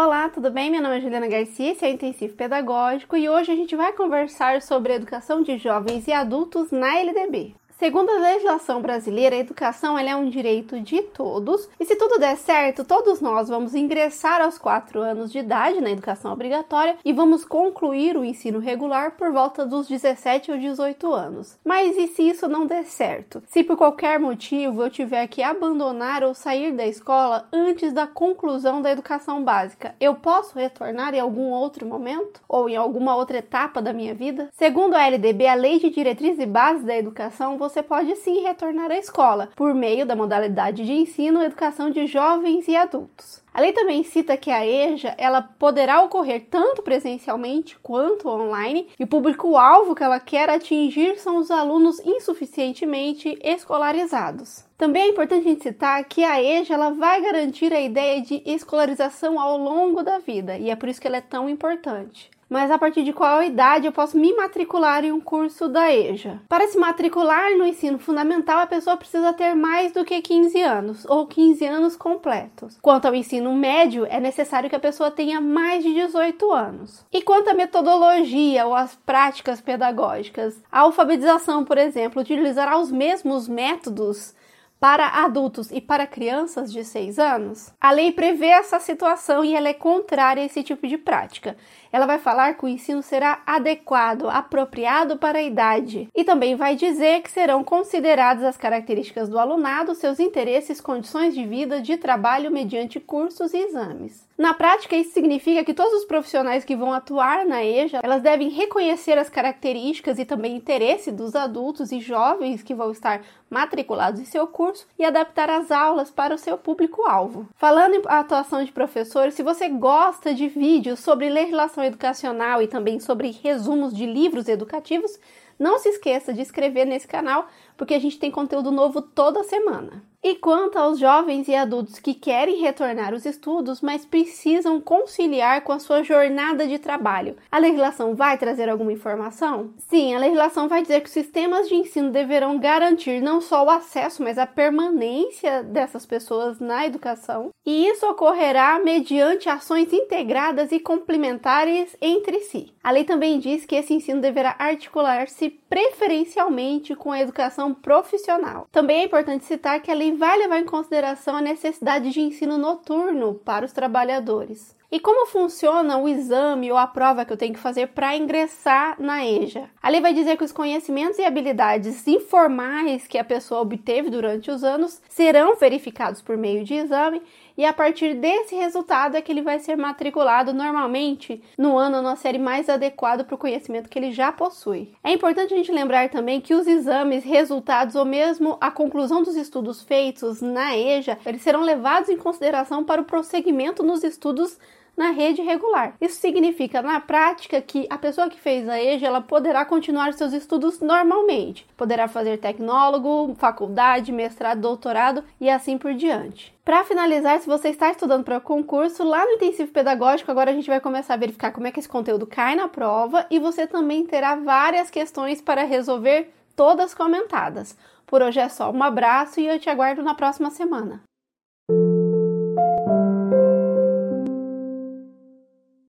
Olá, tudo bem? Meu nome é Juliana Garcia, esse é o Intensivo Pedagógico e hoje a gente vai conversar sobre a educação de jovens e adultos na LDB. Segundo a legislação brasileira, a educação é um direito de todos, e se tudo der certo, todos nós vamos ingressar aos 4 anos de idade na educação obrigatória e vamos concluir o ensino regular por volta dos 17 ou 18 anos. Mas e se isso não der certo? Se por qualquer motivo eu tiver que abandonar ou sair da escola antes da conclusão da educação básica, eu posso retornar em algum outro momento? Ou em alguma outra etapa da minha vida? Segundo a LDB, a Lei de Diretrizes e Bases da Educação, você pode sim retornar à escola, por meio da modalidade de ensino educação de jovens e adultos. A lei também cita que a EJA ela poderá ocorrer tanto presencialmente quanto online e o público-alvo que ela quer atingir são os alunos insuficientemente escolarizados. Também é importante a gente citar que a EJA ela vai garantir a ideia de escolarização ao longo da vida e é por isso que ela é tão importante mas a partir de qual idade eu posso me matricular em um curso da EJA? Para se matricular no ensino fundamental, a pessoa precisa ter mais do que 15 anos ou 15 anos completos. Quanto ao ensino médio, é necessário que a pessoa tenha mais de 18 anos. E quanto à metodologia ou às práticas pedagógicas, a alfabetização, por exemplo, utilizará os mesmos métodos para adultos e para crianças de 6 anos? A lei prevê essa situação e ela é contrária a esse tipo de prática. Ela vai falar que o ensino será adequado, apropriado para a idade e também vai dizer que serão consideradas as características do alunado, seus interesses, condições de vida, de trabalho mediante cursos e exames. Na prática, isso significa que todos os profissionais que vão atuar na EJA, elas devem reconhecer as características e também interesse dos adultos e jovens que vão estar matriculados em seu curso e adaptar as aulas para o seu público-alvo. Falando em atuação de professores, se você gosta de vídeos sobre legislação educacional e também sobre resumos de livros educativos, não se esqueça de inscrever nesse canal, porque a gente tem conteúdo novo toda semana. E quanto aos jovens e adultos que querem retornar aos estudos, mas precisam conciliar com a sua jornada de trabalho, a legislação vai trazer alguma informação? Sim, a legislação vai dizer que os sistemas de ensino deverão garantir não só o acesso, mas a permanência dessas pessoas na educação, e isso ocorrerá mediante ações integradas e complementares entre si. A lei também diz que esse ensino deverá articular-se preferencialmente com a educação profissional. Também é importante citar que a lei vai levar em consideração a necessidade de ensino noturno para os trabalhadores. E como funciona o exame ou a prova que eu tenho que fazer para ingressar na EJA? A lei vai dizer que os conhecimentos e habilidades informais que a pessoa obteve durante os anos serão verificados por meio de exame e a partir desse resultado é que ele vai ser matriculado normalmente no ano na série mais adequada para o conhecimento que ele já possui. É importante a gente lembrar também que os exames, resultados ou mesmo a conclusão dos estudos feitos na EJA, eles serão levados em consideração para o prosseguimento nos estudos na rede regular. Isso significa, na prática, que a pessoa que fez a EJA ela poderá continuar seus estudos normalmente. Poderá fazer tecnólogo, faculdade, mestrado, doutorado e assim por diante. Para finalizar, se você está estudando para concurso, lá no intensivo pedagógico, agora a gente vai começar a verificar como é que esse conteúdo cai na prova e você também terá várias questões para resolver, todas comentadas. Por hoje é só, um abraço e eu te aguardo na próxima semana.